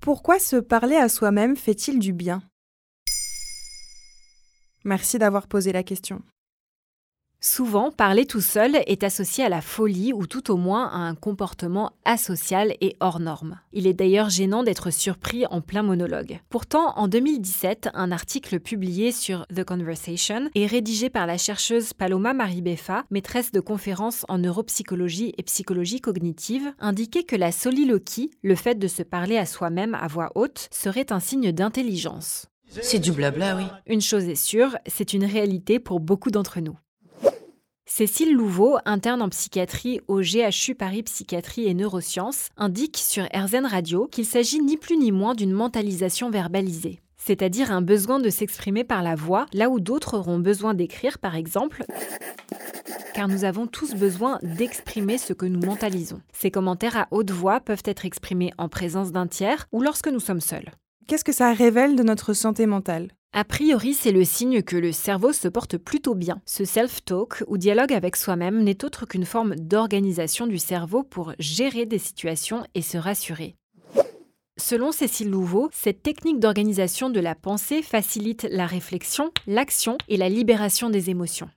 Pourquoi se parler à soi-même fait-il du bien? Merci d'avoir posé la question. Souvent, parler tout seul est associé à la folie ou tout au moins à un comportement asocial et hors norme. Il est d'ailleurs gênant d'être surpris en plein monologue. Pourtant, en 2017, un article publié sur The Conversation et rédigé par la chercheuse Paloma Maribeffa, maîtresse de conférences en neuropsychologie et psychologie cognitive, indiquait que la soliloquie, le fait de se parler à soi-même à voix haute, serait un signe d'intelligence. C'est du blabla, oui. Une chose est sûre, c'est une réalité pour beaucoup d'entre nous. Cécile Louveau, interne en psychiatrie au GHU Paris Psychiatrie et Neurosciences, indique sur RZN Radio qu'il s'agit ni plus ni moins d'une mentalisation verbalisée. C'est-à-dire un besoin de s'exprimer par la voix, là où d'autres auront besoin d'écrire, par exemple, car nous avons tous besoin d'exprimer ce que nous mentalisons. Ces commentaires à haute voix peuvent être exprimés en présence d'un tiers ou lorsque nous sommes seuls. Qu'est-ce que ça révèle de notre santé mentale? A priori, c'est le signe que le cerveau se porte plutôt bien. Ce self-talk ou dialogue avec soi-même n'est autre qu'une forme d'organisation du cerveau pour gérer des situations et se rassurer. Selon Cécile Louveau, cette technique d'organisation de la pensée facilite la réflexion, l'action et la libération des émotions.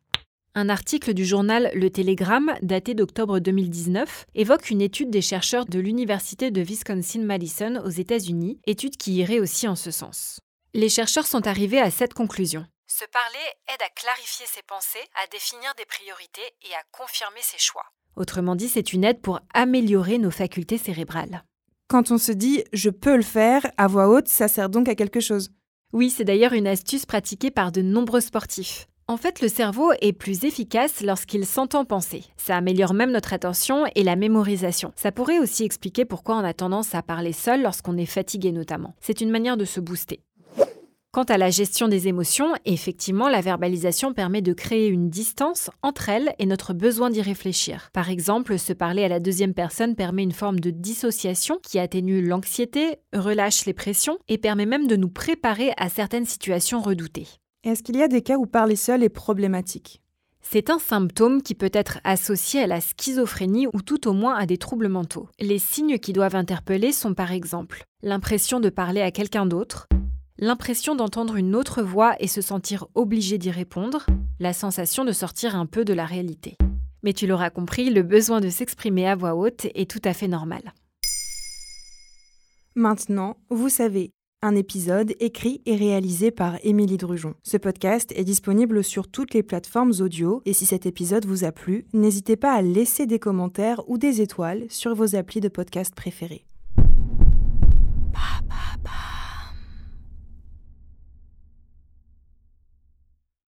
Un article du journal Le Télégramme, daté d'octobre 2019, évoque une étude des chercheurs de l'Université de Wisconsin-Madison aux États-Unis, étude qui irait aussi en ce sens. Les chercheurs sont arrivés à cette conclusion. Se parler aide à clarifier ses pensées, à définir des priorités et à confirmer ses choix. Autrement dit, c'est une aide pour améliorer nos facultés cérébrales. Quand on se dit je peux le faire à voix haute, ça sert donc à quelque chose. Oui, c'est d'ailleurs une astuce pratiquée par de nombreux sportifs. En fait, le cerveau est plus efficace lorsqu'il s'entend penser. Ça améliore même notre attention et la mémorisation. Ça pourrait aussi expliquer pourquoi on a tendance à parler seul lorsqu'on est fatigué notamment. C'est une manière de se booster. Quant à la gestion des émotions, effectivement, la verbalisation permet de créer une distance entre elles et notre besoin d'y réfléchir. Par exemple, se parler à la deuxième personne permet une forme de dissociation qui atténue l'anxiété, relâche les pressions et permet même de nous préparer à certaines situations redoutées. Est-ce qu'il y a des cas où parler seul est problématique? C'est un symptôme qui peut être associé à la schizophrénie ou tout au moins à des troubles mentaux. Les signes qui doivent interpeller sont par exemple l'impression de parler à quelqu'un d'autre, l'impression d'entendre une autre voix et se sentir obligé d'y répondre, la sensation de sortir un peu de la réalité. Mais tu l'auras compris, le besoin de s'exprimer à voix haute est tout à fait normal. Maintenant, vous savez, un épisode écrit et réalisé par Émilie Drujon. Ce podcast est disponible sur toutes les plateformes audio et si cet épisode vous a plu, n'hésitez pas à laisser des commentaires ou des étoiles sur vos applis de podcast préférés.